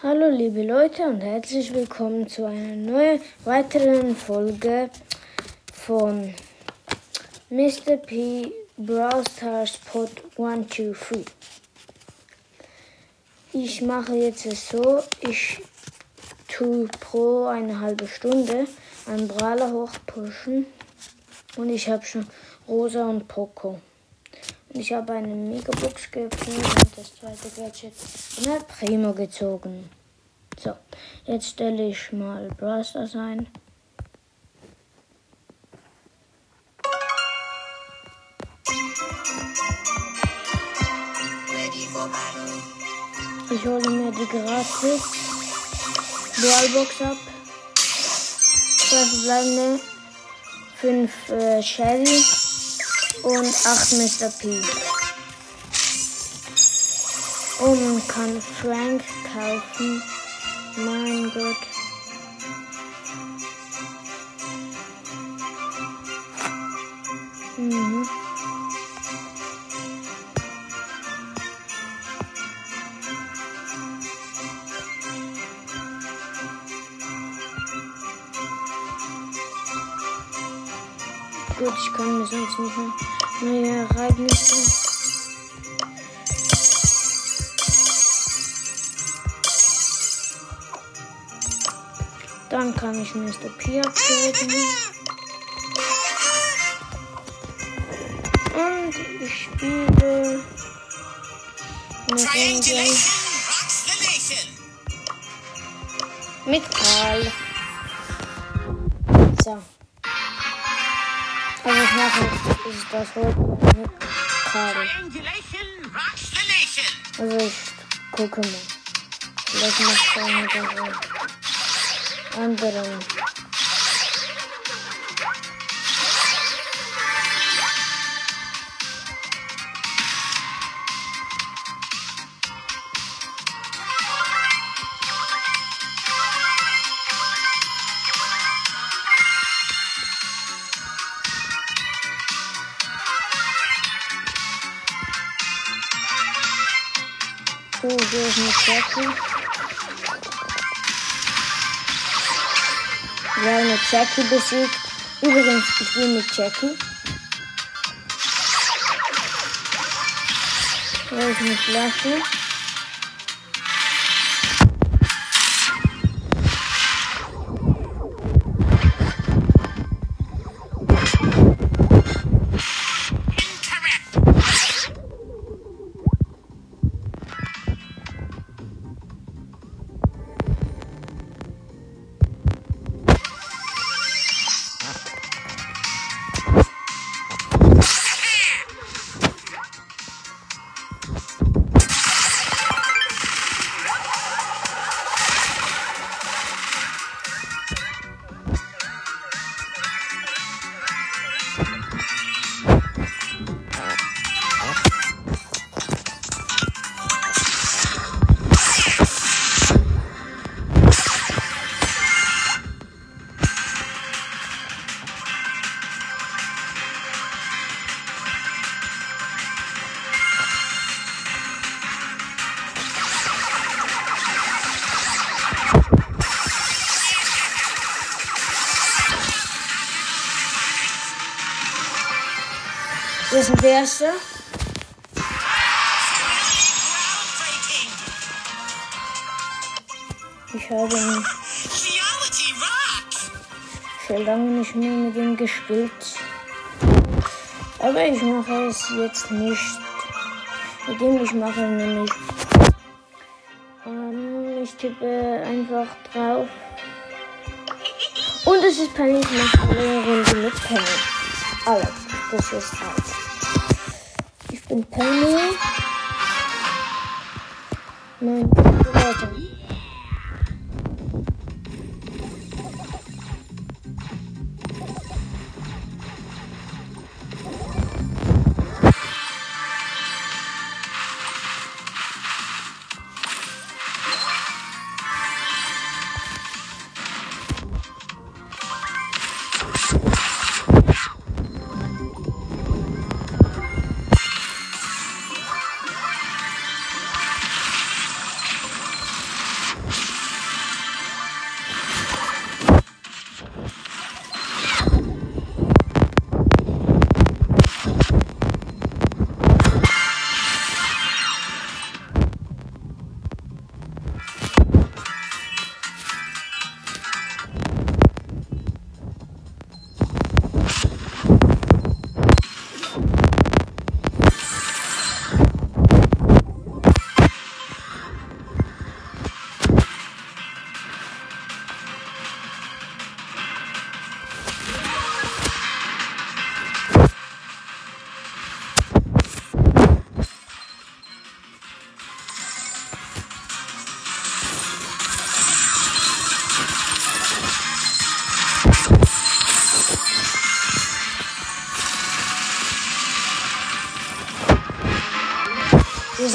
Hallo liebe Leute und herzlich willkommen zu einer neuen weiteren Folge von Mr. P Brawl Stars Pod 1, 2, 3. Ich mache jetzt es so, ich tue pro eine halbe Stunde einen Brawler hochpushen und ich habe schon Rosa und Poco. Und ich habe eine Megabox geöffnet und das zweite Gadget in ein Primo gezogen. So, jetzt stelle ich mal Brawl Stars ein. Ich hole mir die gratis Brawlbox ab. Zwei verbleibende, fünf äh, Shelly und acht Mr. P. Man kann Frank kaufen. Mein Gott. Mhm. Gut, ich kann mir sonst nicht mehr Ereignisse. Dann kann ich Mr. P upgraden. Und ich spiele Runde mit Karl. Also ich mache ist das heute mit Karl. Also ich gucke mal. Vielleicht macht er mit der anderen. Jackie. Wir haben eine Jackie besiegt. Übrigens, ich bin mit Jackie. Hier ist eine Flasche. Wir sind der. Ich habe ihn schon lange nicht mehr mit ihm gespielt. Aber ich mache es jetzt nicht. Mit dem ich mache nämlich. Ähm, ich tippe einfach drauf. Und es ist Penny, ich mache eine Runde mit Penny. Alex, das ist alles. Bin Penny. Nein, Leute.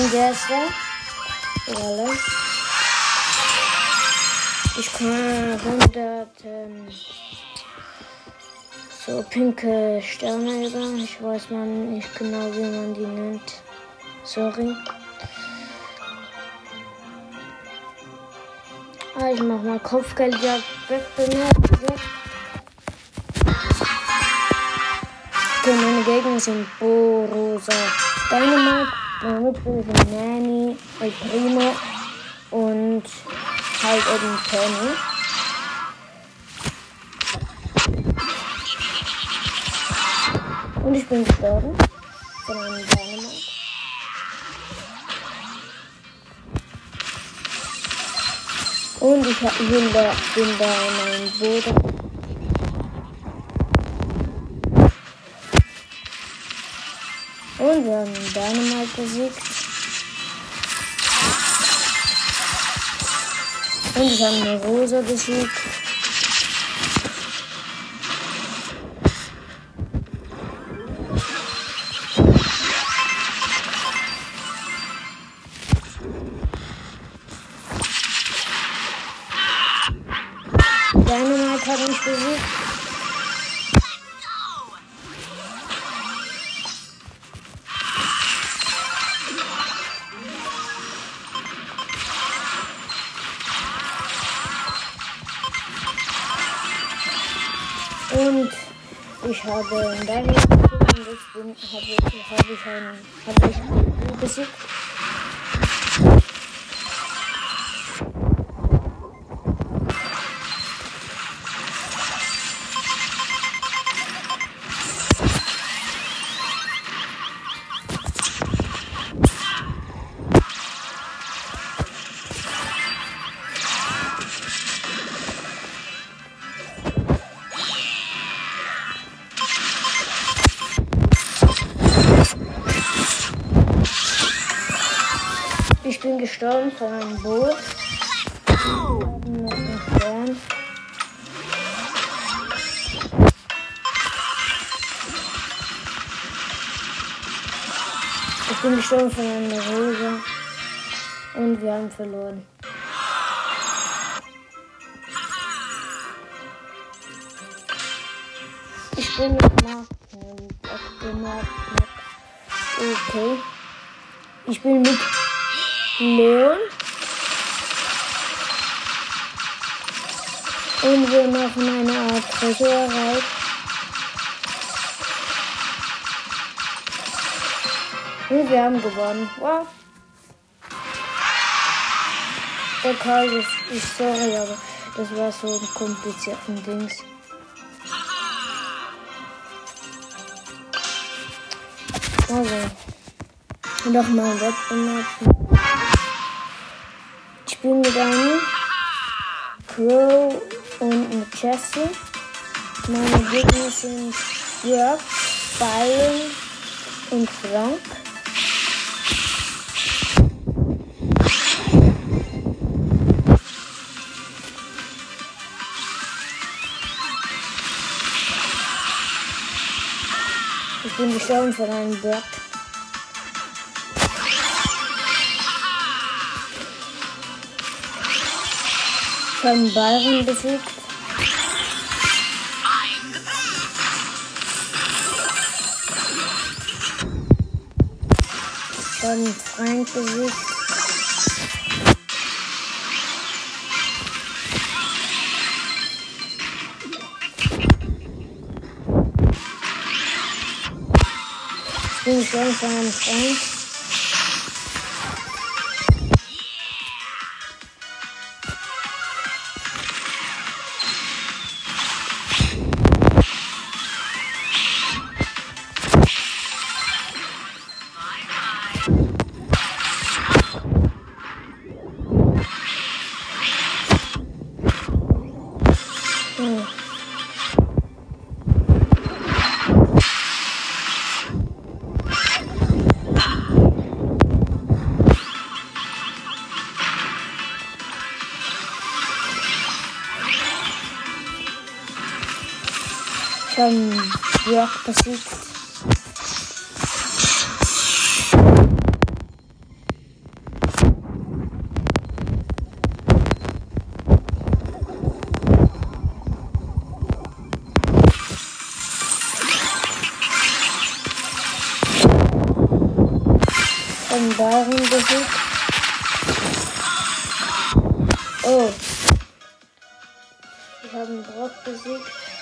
Sind der Erste. Alle. Ich kann 100 ähm, so pinke Sterne über. Ich weiß man nicht genau, wie man die nennt. Sorry. Ah, ich mach mal Kopfgeldjagd Wettbewerb. Okay, meine Gegner sind Bo, Rosa, Dynamite, meine sind Nanny, El Primo und halt eben Penny. Und ich bin gestorben von einem Dynamite. Und ich hab- bin da, in einem Boot. Und wir haben Dynamite besiegt. Und ich habe eine Rosa besiegt. Und ich habe besiegt und jetzt bin, habe, ich- habe ich einen habe ich einen besiegt. Ich bin gestorben von einer Rose. Und wir haben verloren. Ich bin mit auf dem Markt. Okay. Ich bin mit Leon. Und wir machen eine Art Tresorerei. Und wir haben gewonnen. Wow. Okay, das ist sorry, aber das war so ein komplizierten Dings. Also. Nochmal Wettbewerb. Ich bin mit einem Crow und mit Jessie. Meine Gegner sind Jörg, Byron und Frank. Bin gestorben von einem habe einen Byron besiegt. Einen Frank besiegt. Ich bin gestorben besiegt. Von Baron besiegt. Oh. Wir haben Brock besiegt.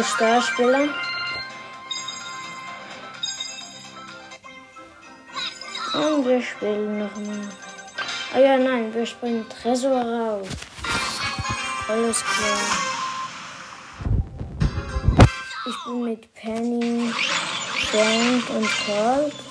Crow Starspieler. Und wir spielen nochmal. Ah ja, nein, wir springen Tresor raus. Alles klar. Ich bin mit Penny, Frank und Colt.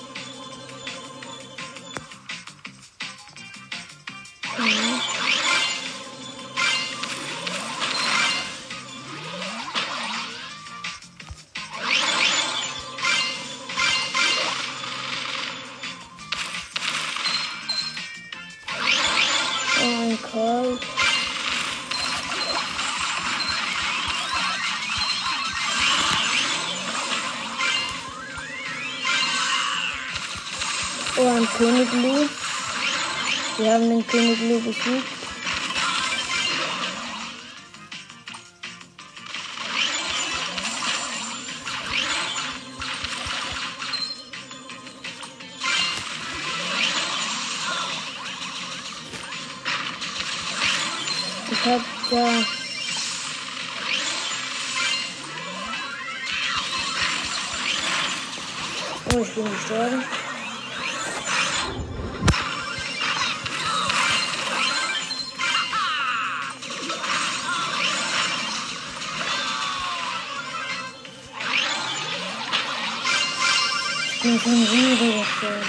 Oh, ich bin gestorben. Ich bin schon wieder gestorben.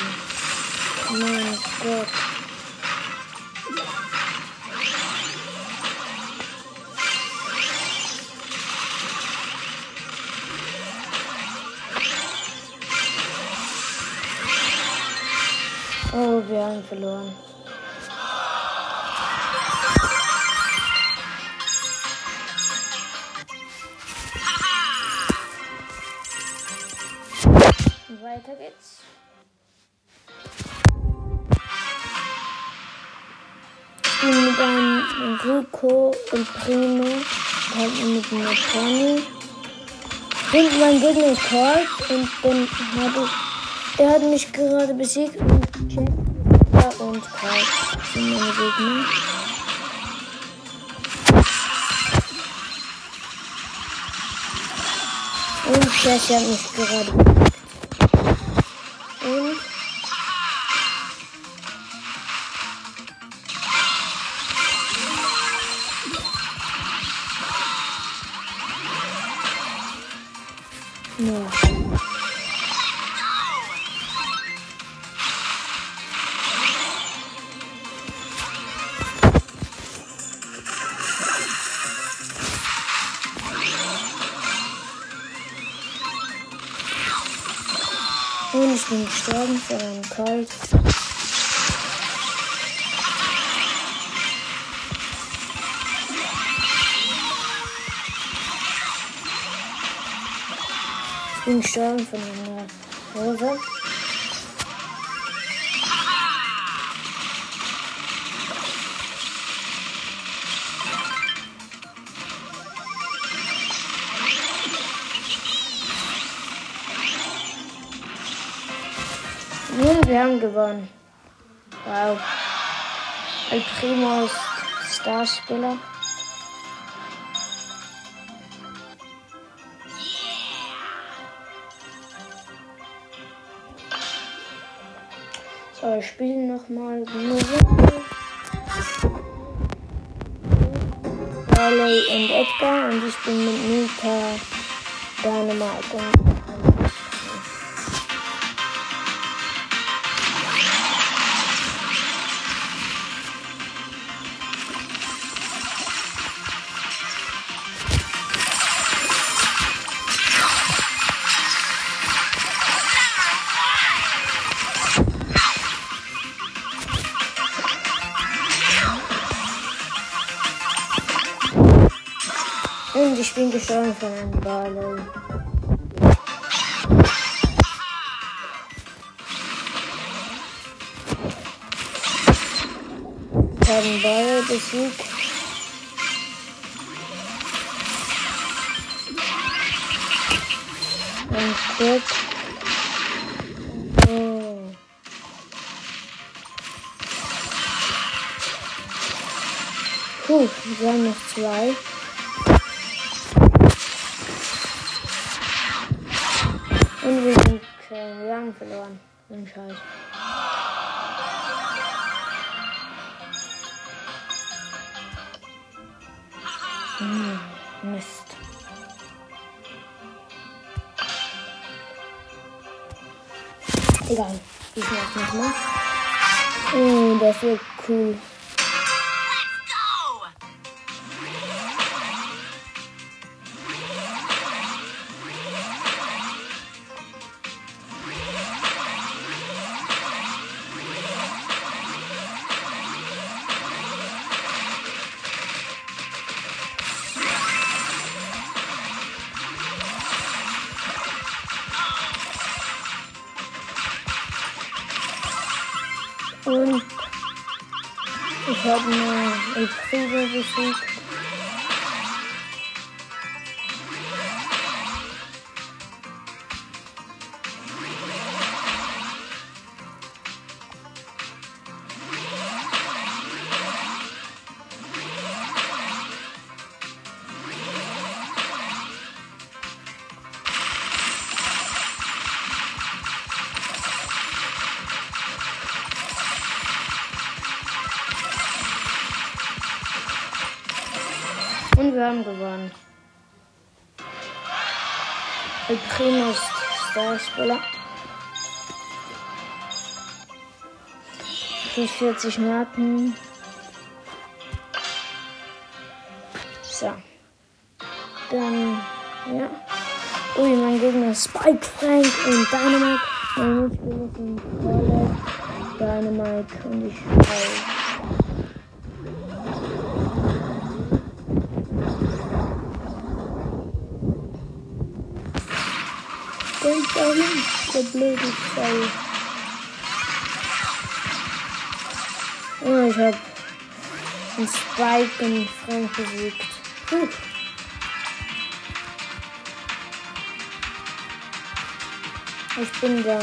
Gegner ist Colt und dann habe ich er hat mich gerade besiegt und Jack und Karl sind meine Gegner. Und Jesse hat mich gerade besiegt. Ich bin gestorben von einer Rose. Wir haben gewonnen. Wow. El Primo ist Starspieler. So, wir spielen nochmal. Riley und Edgar und ich bin mit Nita Dynamite ich bin gestorben von einem Barley. Wir haben Barley besiegt. Und kurz. Oh. Puh, wir haben noch zwei. Und wir sind, äh, wir haben verloren. Ein Scheiß. Hm, Mist. Egal, ich mach's nochmal. Oh, das wird cool. Starspieler. Plus 40 Marken. So. Dann, ja. Ui, mein Gegner ist Spike, Frank und Dynamite. Mein Mitspieler sind Colette, Dynamite und ich auch. Dahin, der blöde Fall. Oh, ich hab einen Spike und Frank besiegt. Puh. Ich bin da.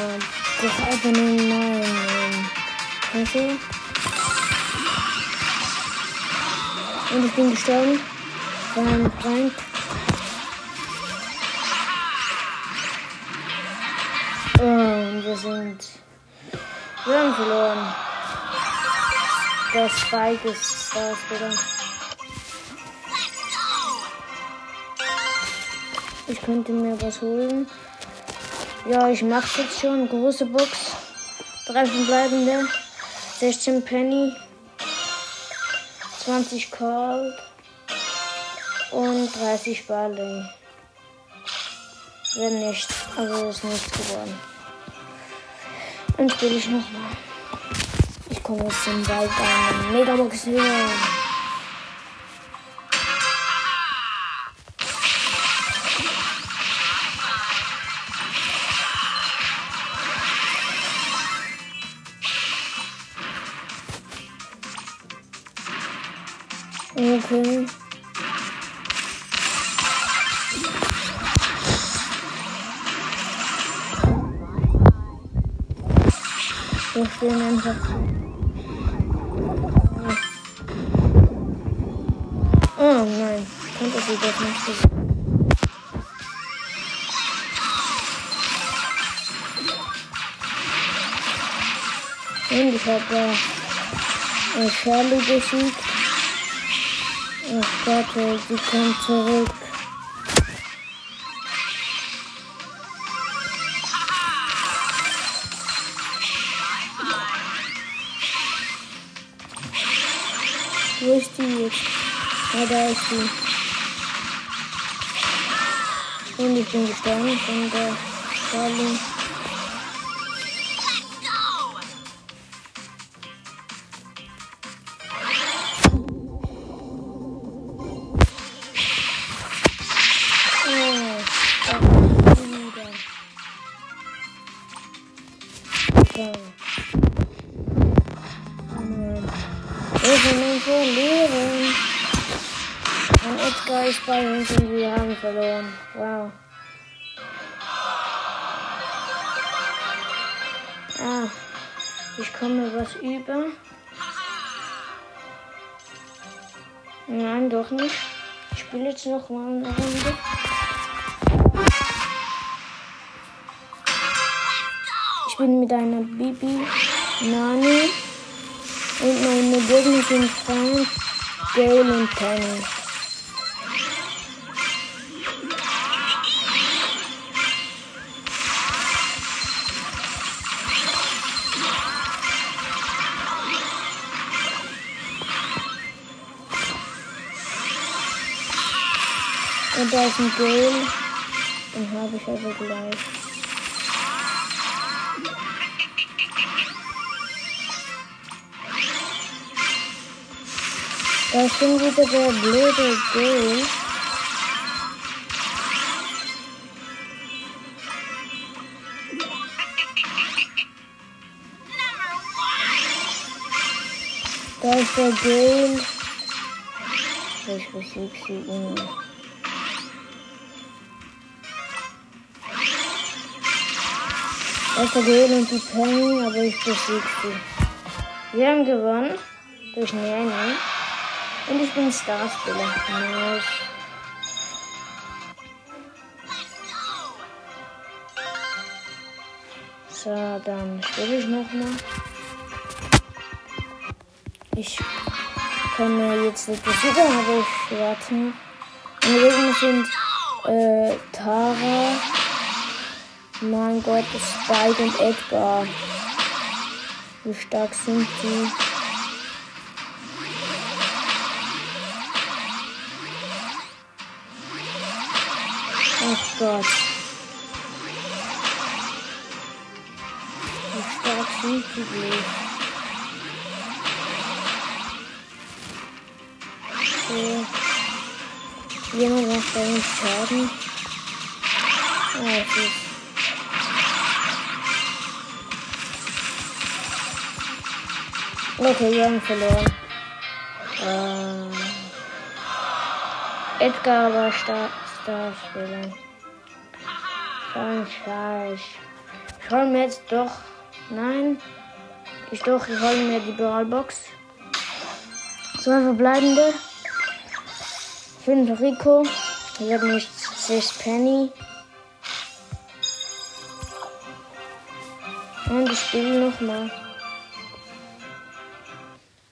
Das einfach nur mein Kasse. Und ich bin gestorben. Von Frank. Haben verloren. Der Spike ist da wieder. Ich könnte mir was holen. Ja, ich mach's jetzt schon. Große Box. Drei verbleibende. 16 Penny. 20 Cold. Und 30 Barley. Wenn nicht, also ist nichts geworden. Dann spiele ich nochmal. Ich komme jetzt zum Wald an. Megabox wieder. Das nicht so. Und ich habe da äh, Charlie besiegt. Ach Gott, sie kommt zurück. Wo ist die jetzt? Ah, da ist die. Und ich bin gestorben jetzt noch mal eine Runde. Ich bin mit einer Bibi, Nani und meine Gegner sind Frank, Gail und Penny. Da ist ein Gale. Den habe ich aber gleich. Da ist schon wieder der blöde Gale. Da ist der Gale. Ich besiege sie immer. Der Gale und die Penny, aber ich besiege sie. Wir haben gewonnen durch Nanny. Und ich bin Starspieler. Nice. So, dann spiele ich nochmal. Ich komme jetzt nicht besiegen, aber ich warte noch. Meine Gegner sind äh, Tara, mein Gott, Spike und Edgar. Wie stark sind die? Ach Gott. Wie stark sind die bloß? Jemand macht uns Schaden. Ah, es Okay, wir haben verloren. Äh, Edgar war Star Starspieler. Schon scheiß. Ich hol mir jetzt doch. Nein. Ich doch, ich hol mir die Brawlbox. Zwei verbleibende. Fünf Rico. Ich habe nicht sechs Penny. Und ich spiele nochmal.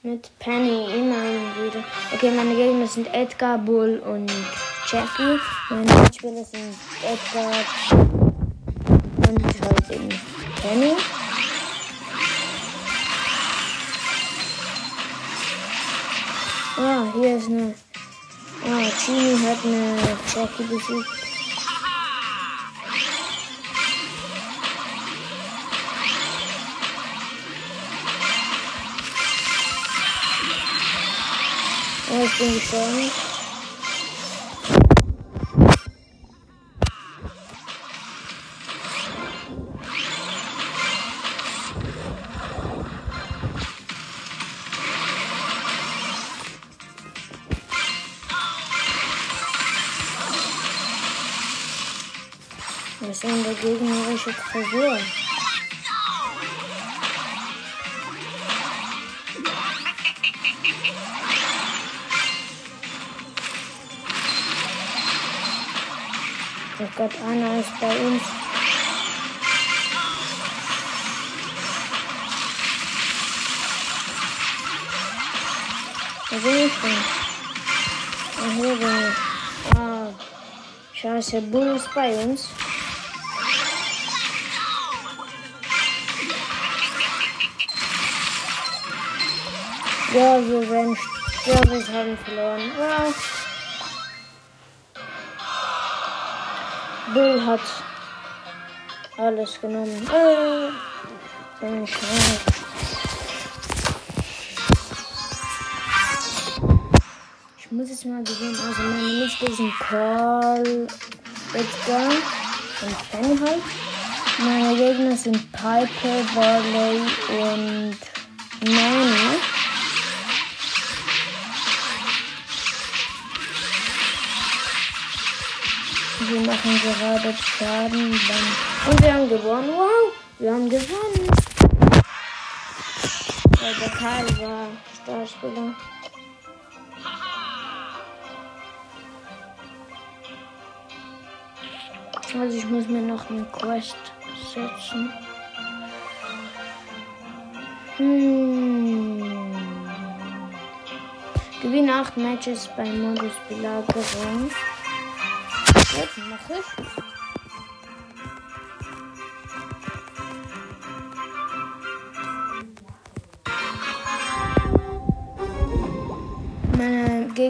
Mit Penny immerhin wieder. Okay, meine Gegner sind Edgar, Bull und Jackie. Meine Mitspieler sind Edgar und halt eben Penny. Ah, hier ist eine. Ah, Genie hat eine Jackie besiegt. Oh, ich bin gestorben. Was ist denn der gegnerische Tresor? Oh bei uns. Wo bin ich denn? Ah, hier bin ich. Ah, scheiße, Bull ist bei uns. Ja, wir werden sterben, wir haben verloren. Ja. Bill hat alles genommen. Äh, bin ich Ich muss jetzt mal gewinnen. Also meine Liste sind Carl, Edgar und Penny. Meine Gegner sind Piper, Valley und Nani. 100 Schaden. Dann. Und wir haben gewonnen. Wow, wir haben gewonnen. Weil der Karl war Starspieler. Also ich muss mir noch eine Quest setzen. Hm. Gewinne 8 Matches bei Modus Belagerung. Jetzt mache ich.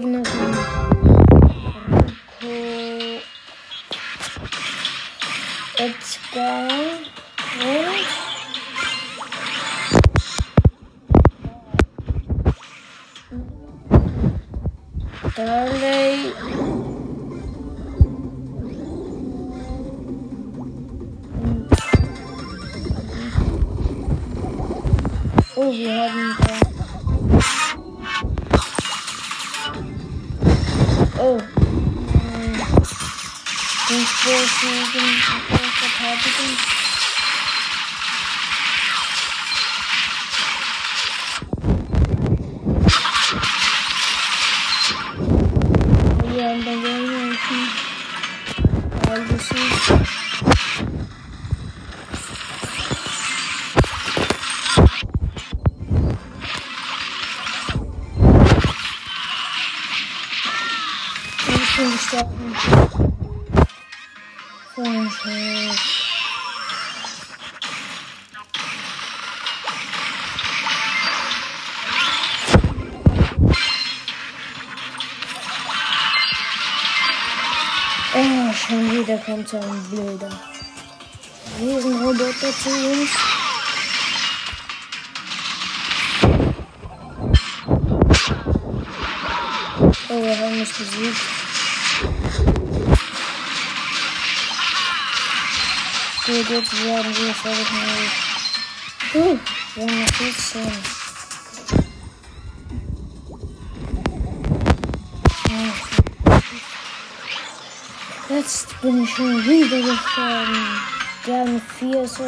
Meine Wir haben da welchen. Weil wir kommt so ein blöder Riesenroboter zu uns. Oh, wir haben mich besiegt. Gut, jetzt werden wir mit. Uh, wir haben noch 14. bin ich schon gestorben. Wir haben vier so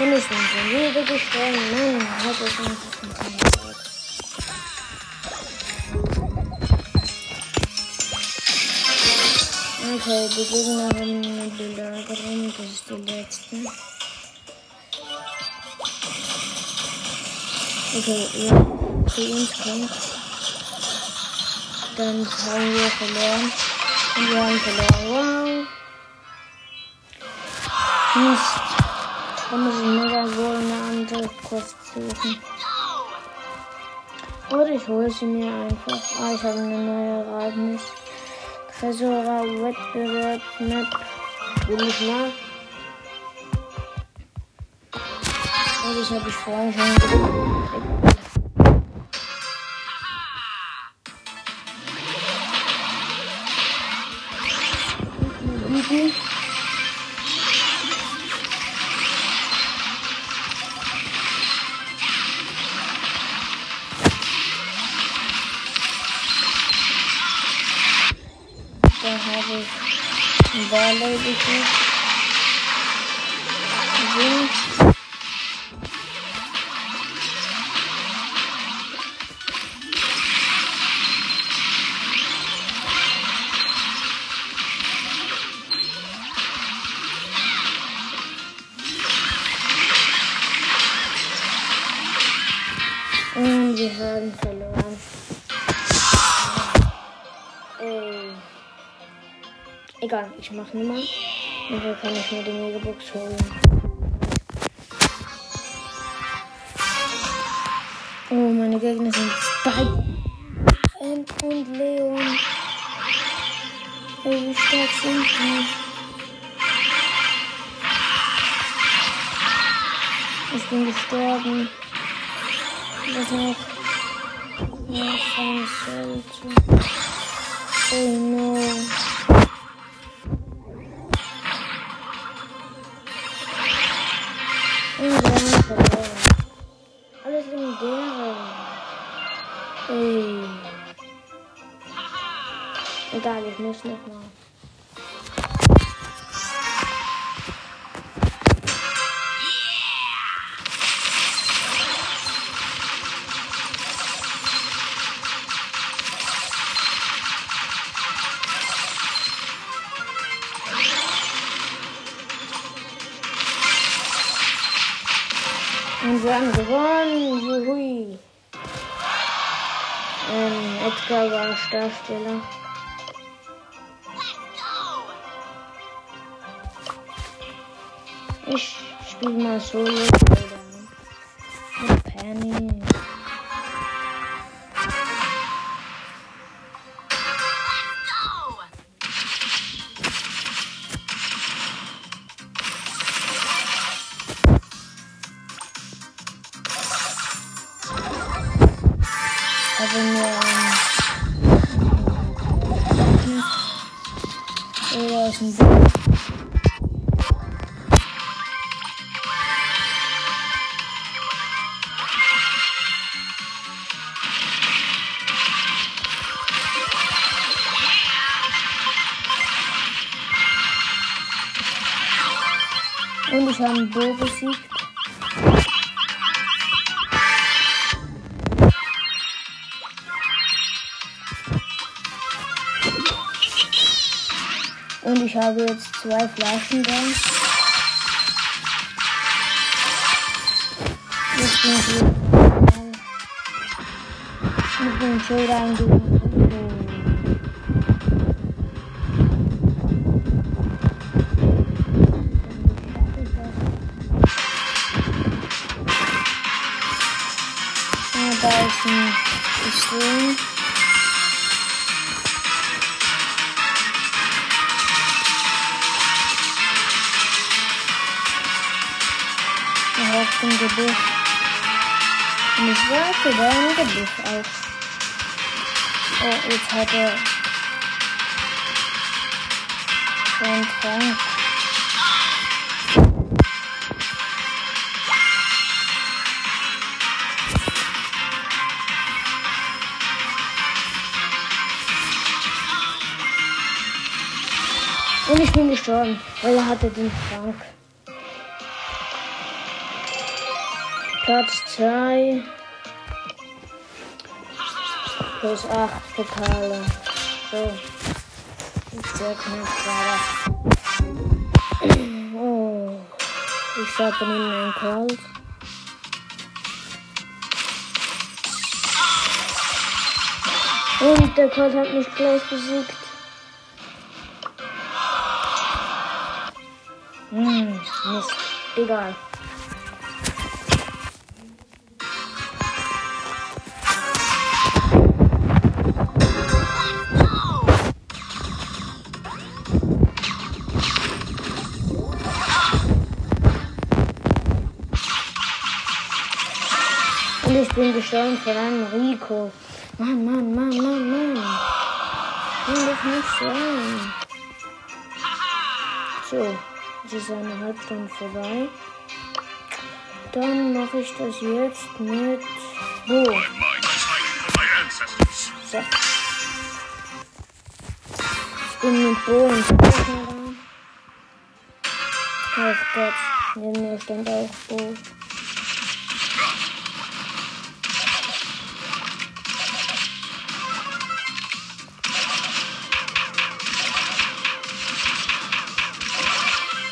Und ich bin schon wieder gestorben. Mann, hat es nicht funktioniert. Okay, die Gegner haben eine Belagerung. Das ist die letzte. Okay, ja, zu uns kommt. Dann haben wir verloren. Und wir haben verloren. Wow. Mist. Da muss ich mir wohl eine andere Quest suchen. Oder ich hole sie mir einfach. Ah, ich habe eine neue Ereignis. Tresora Wettbewerb Map. Will ich mal. Oh, das habe ich vorhin schon gemacht. Egal, ich mach Nummer. Und dann kann ich mir die Megabox holen. Oh, meine Gegner sind ich muss noch mal. Und wir haben gewonnen. Juhui. Ähm, Edgar war Darsteller. Ich spiele mal Solo mit Penny. Zwei Flaschen da. Auf dem Gebüsch. Und ich warte da im Gebüsch auf. Oh, jetzt hat er schon Trank. Und ich bin gestorben, weil er hatte den Trank. Platz 2 plus 8 Pokale. So. Ist sehr knapp gerade. Oh. Ich habe in einen Colt. Und der Colt hat mich gleich besiegt. Hm, Mist. Egal. Ich bin gestorben von einem Rico. Mann, Mann, Mann, Mann, Mann. Kann das nicht sein. So, jetzt ist eine Halbstunde vorbei. Dann mache ich das jetzt mit Bo. So. Ich bin mit Bo und Gegner da. Oh Gott, neben mir stand auch Bo.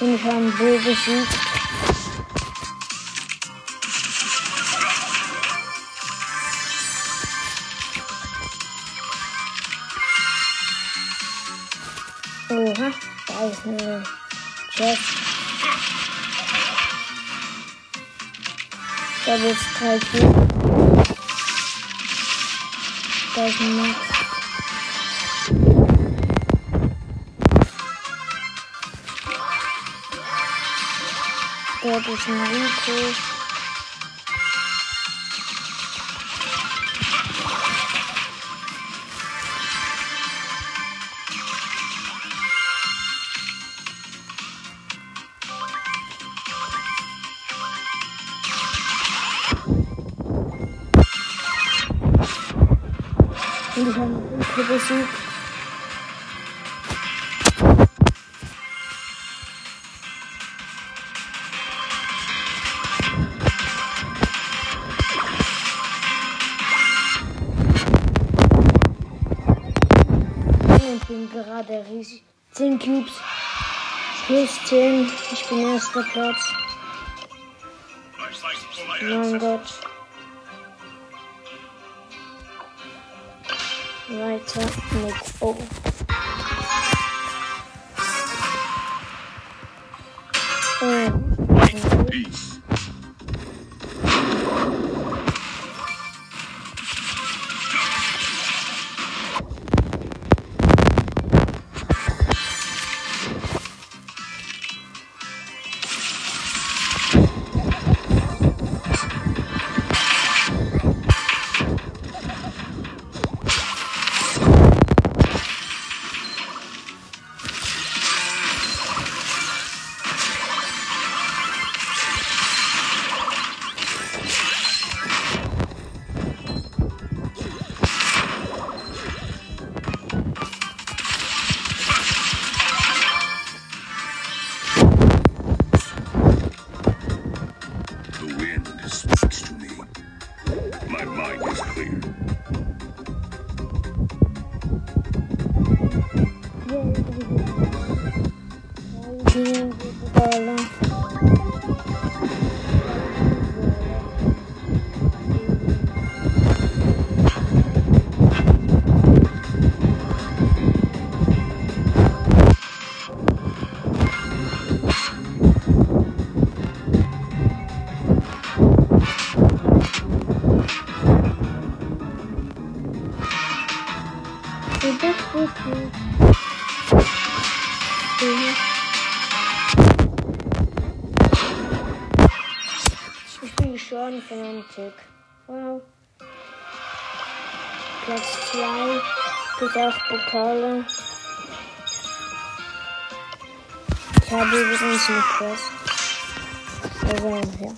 Und ich habe einen Bo besiegt. Oha, da ist eine Chest. Da wird es. Da ist ein Max. Dort ist ein Rico. Erster Platz. Mein Gott. Weiter mit Oh. 55. Wow. Platz 2. Bis auf Pokale. Ich habe übrigens eine Quest. Also, ja.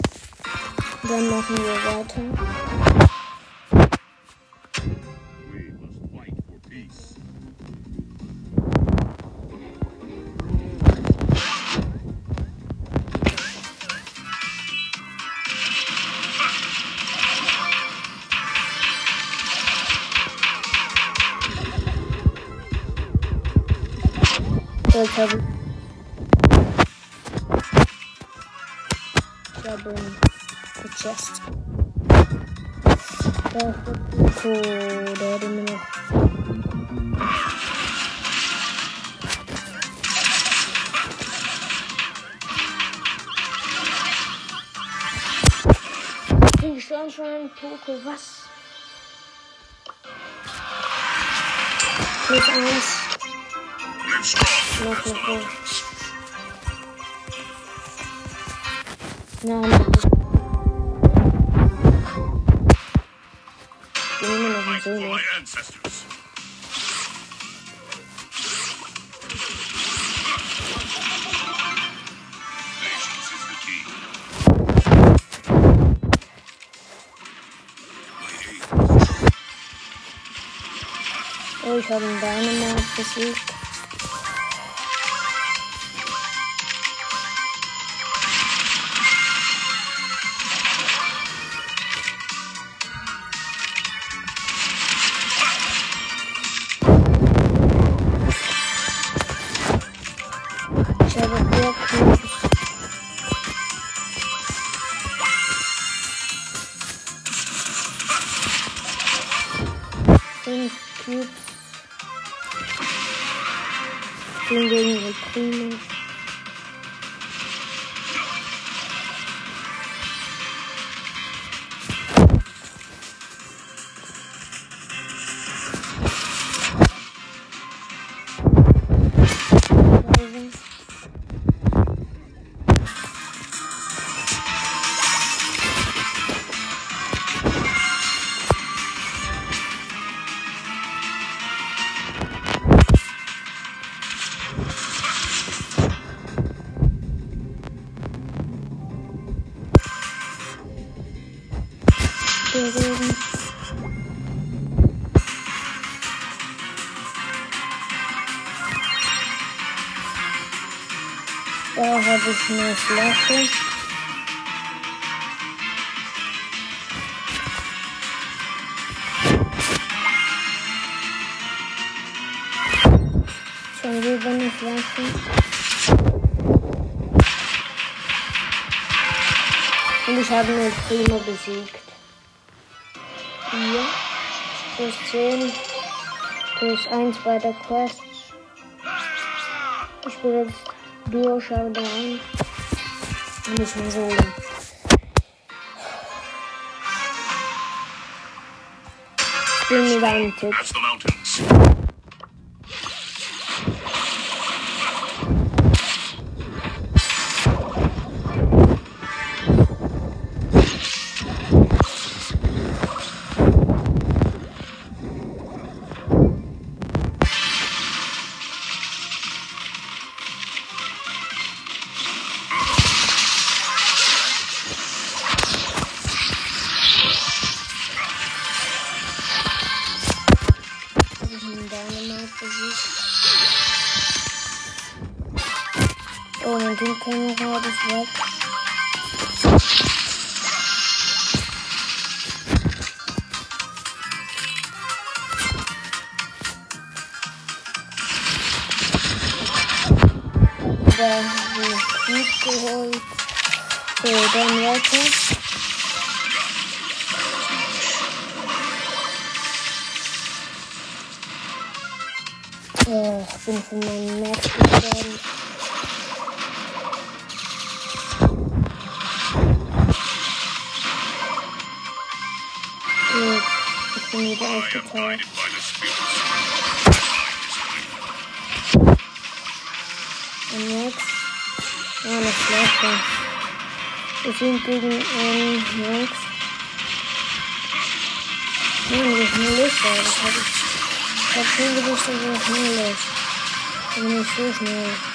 Dann machen wir weiter. Jetzt habe ich. Ich habe einen Chest. Da ist der Coco. Der hat immer noch. Ich bin schon schon ein Poco. Was? Plus eins. Live strong. Noch That's eine the Poco. motto. Nein. Ich bin immer noch ein Fight for Solo. my ancestors. Patience is the key. My aim Ich eine Flasche. Waffen. Und ich habe nur Primo besiegt. Ja. Plus 10. Plus 1 bei der Quest. Ich spiele jetzt Duo Showdown. Und ich bin so. Ich bin mit einem Tipp. Ich Cube geholt. So, dann weiter. Oh, ich bin von meinem Max gestorben. Gut, ich bin wieder I Wir sind gegen einen Max. Nein, schnell ist? Das hab ich. Ich hab schon gewusst, dass er schnell ist. Aber nicht so schnell.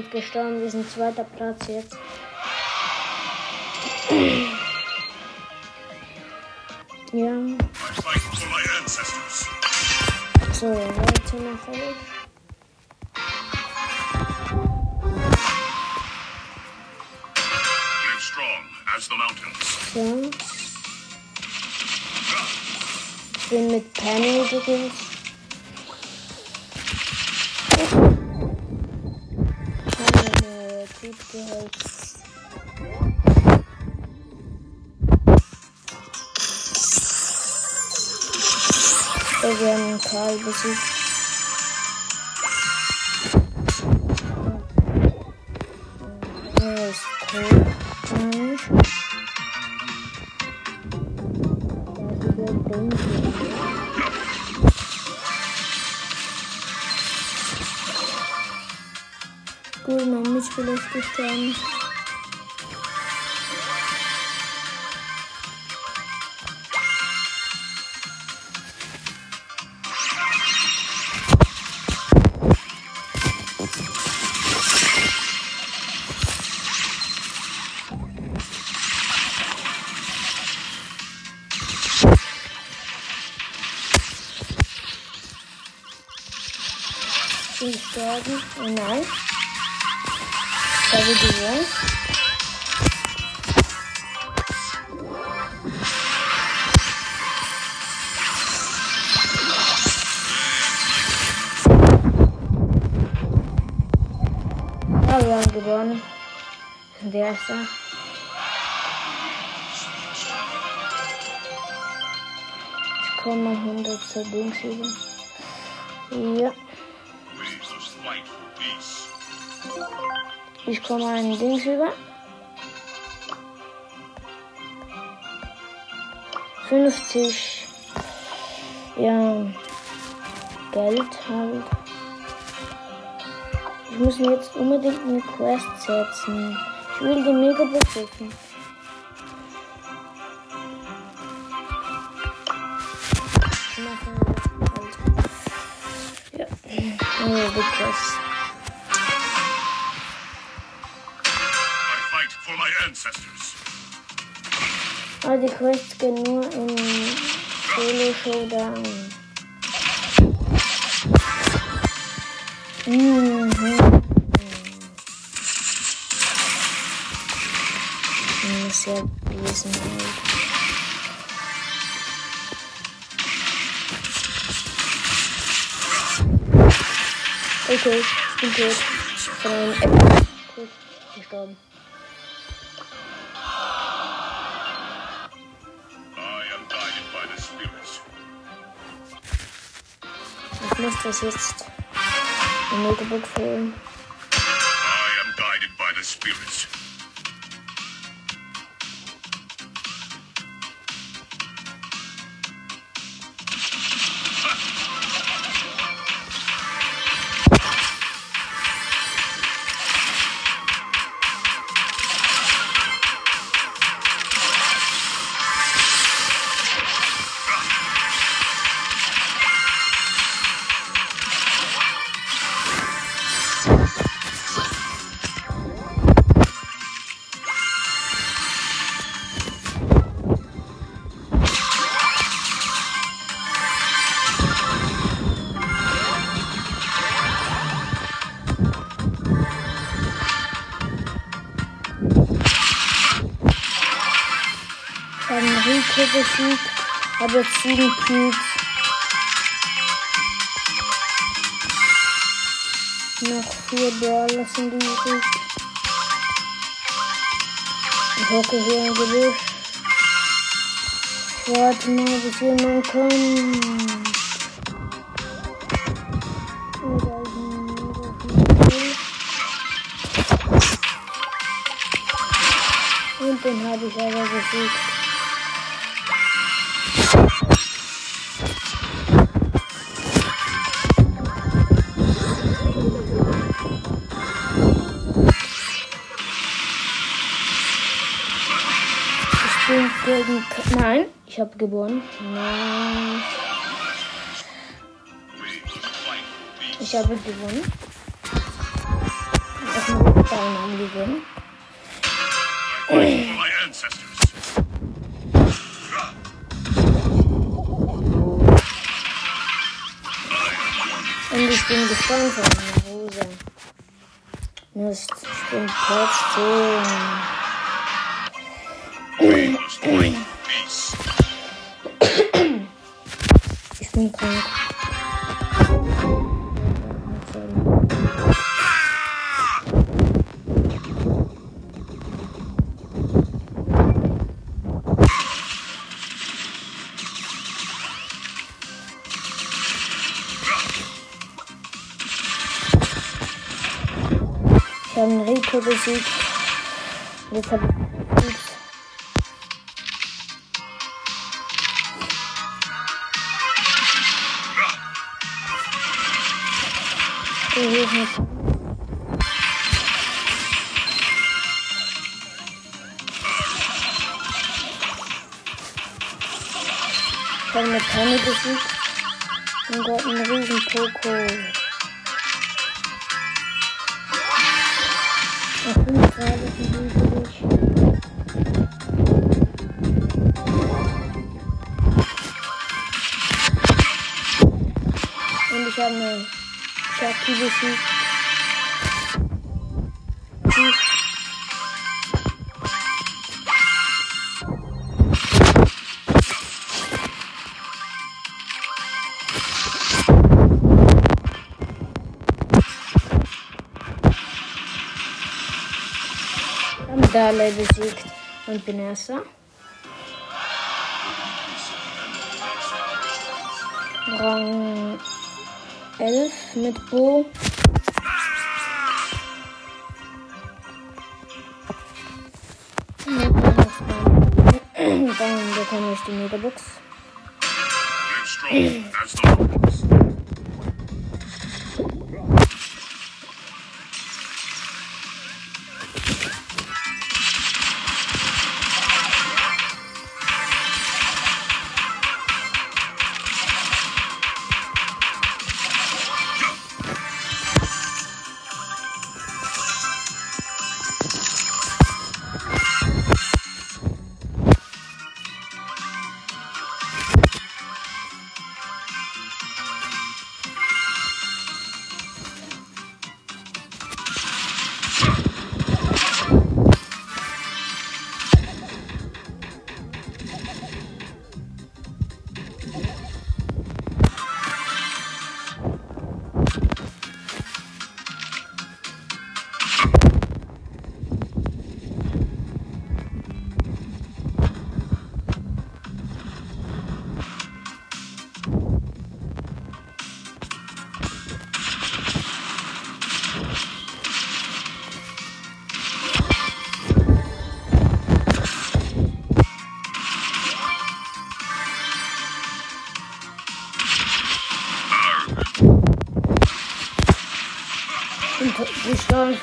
Sind gestorben. Wir sind zweiter Platz jetzt. So, wir haben Karl besiegt. Er ist tot. Gut, mein Mitspieler ist gestorben. Komme ein Dings über. 50 ja, Geld halt. Ich muss mir jetzt unbedingt eine Quest setzen. Ich will die mega wir halt. Ja, die Quest. Ah, die Quests gehen nur in Solo Showdown. Mhm. Muss ja lesen halt. Okay, ich bin tot. Von einem. Gestorben. Das jetzt in Notebook füllen. Cubes. Noch vier Brawler sind übrig. Ich hocke hier im Gebüsch. Ich warte mal, bis jemand kommt. Und den habe ich aber besiegt. Ich habe gewonnen. Nein, ich habe gewonnen. Erstmal mit Teilnahmen gewinnen. I fight for my ancestors. Und ich bin gespannt von meiner Hose. Mist, ich bin trotzdem. We must Krank. Ich habe einen Rico besiegt. Jetzt habe ich Ist noch- Ich habe eine Panne besiegt und dort einen riesen Poko. Noch fünf Tage sind übrig. Besiegt. Tschüss. Haben Dale besiegt und bin erster. Rang 11 mit Bo. Dann bekomme ich die Megabox.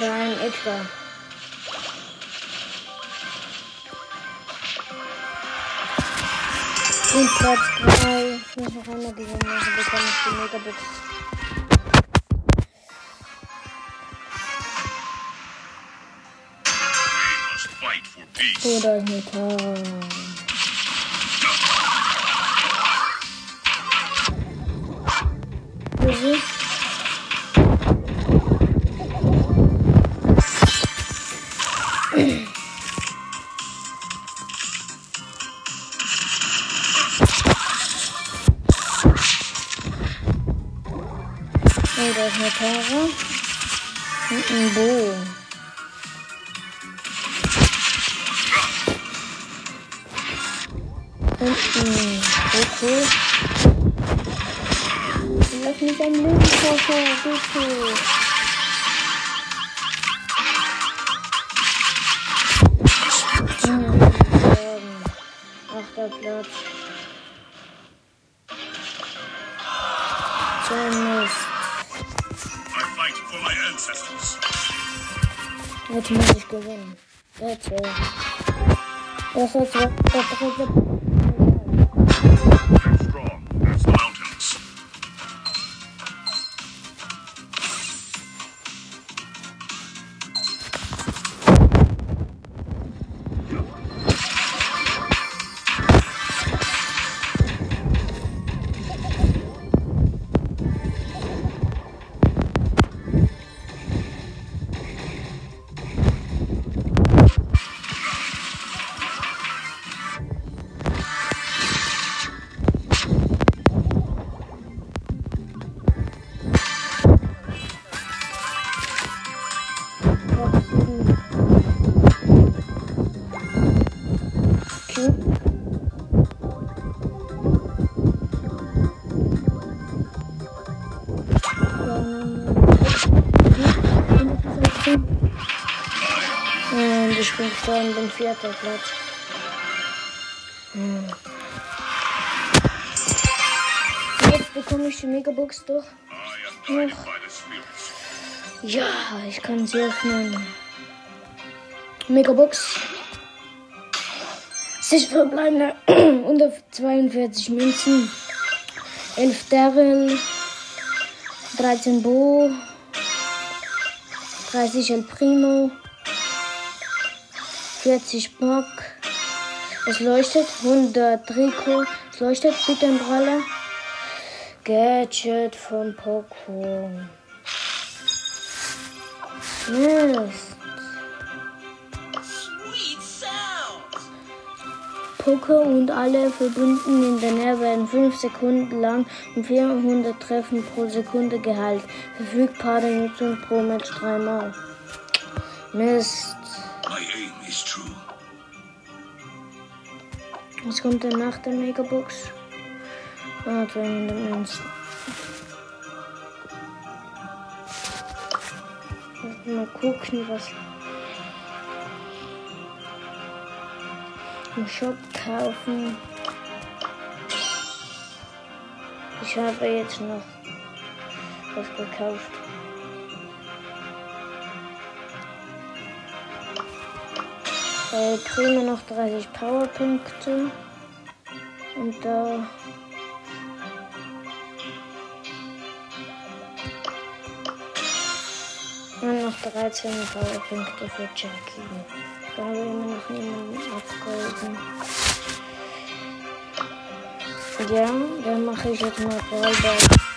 Einen Edgar. Und Platz 3. Ich muss noch einmal gewinnen, also bekomme ich die Megabox. Ist eine Tara. Vierter Platz. Hm. Jetzt bekomme ich die Megabox doch. Spirits. Ja, ich kann sie öffnen. Megabox. Sich verbleibende 142 Münzen. 11 Daryl. 13 Bo. 30 El Primo. 40 Bock. Es leuchtet. 100 Rico. Es leuchtet. Bitte ein. Gadget von Poco. Mist. Poker und alle Verbündeten in der Nähe werden 5 Sekunden lang und 400 Treffen pro Sekunde geheilt. Verfügbare Nutzung pro Match dreimal. Mist. My aim is true. Was kommt denn nach der Megabox? Ah, 200 Münzen. Mal gucken, was im Shop kaufen. Ich habe jetzt noch was gekauft. Bei Prima noch 30 Powerpunkte. Und da. Und noch 13 Powerpunkte für Jackie. Da habe ich immer noch niemanden abgeholfen. Ja, dann mache ich jetzt mal Ballball.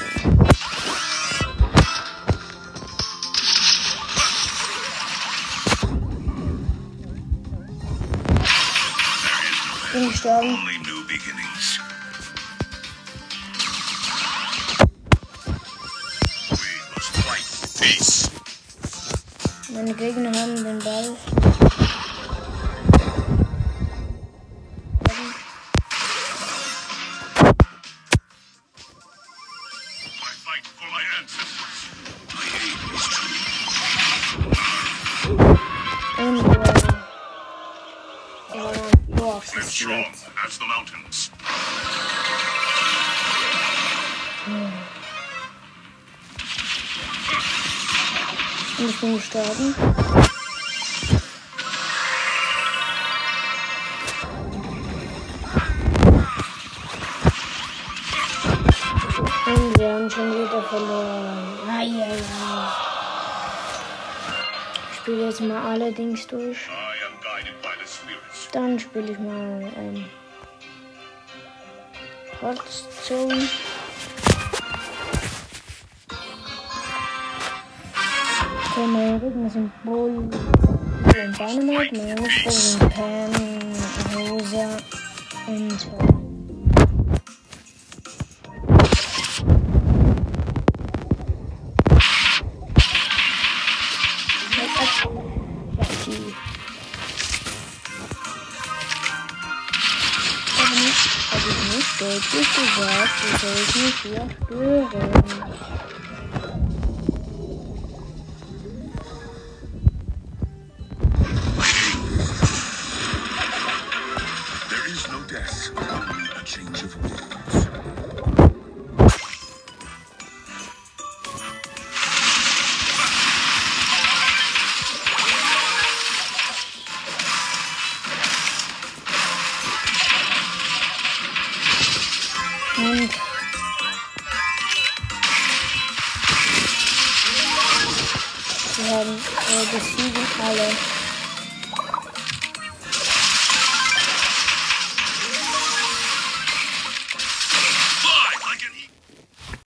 äh, äh, Dorf I'm ist strong jetzt. as the mountains. Und ich bin gestorben. Und wir haben schon wieder verloren. Ai, ai, ai. Ich spiele jetzt mal allerdings durch. Dann spiele ich mal ähm, Hearthstone. Okay, meine Gegner sind Bull und Dynamite. Meine Mitspieler sind Pam, Rosa und gesagt, wir sollten mich hier stören.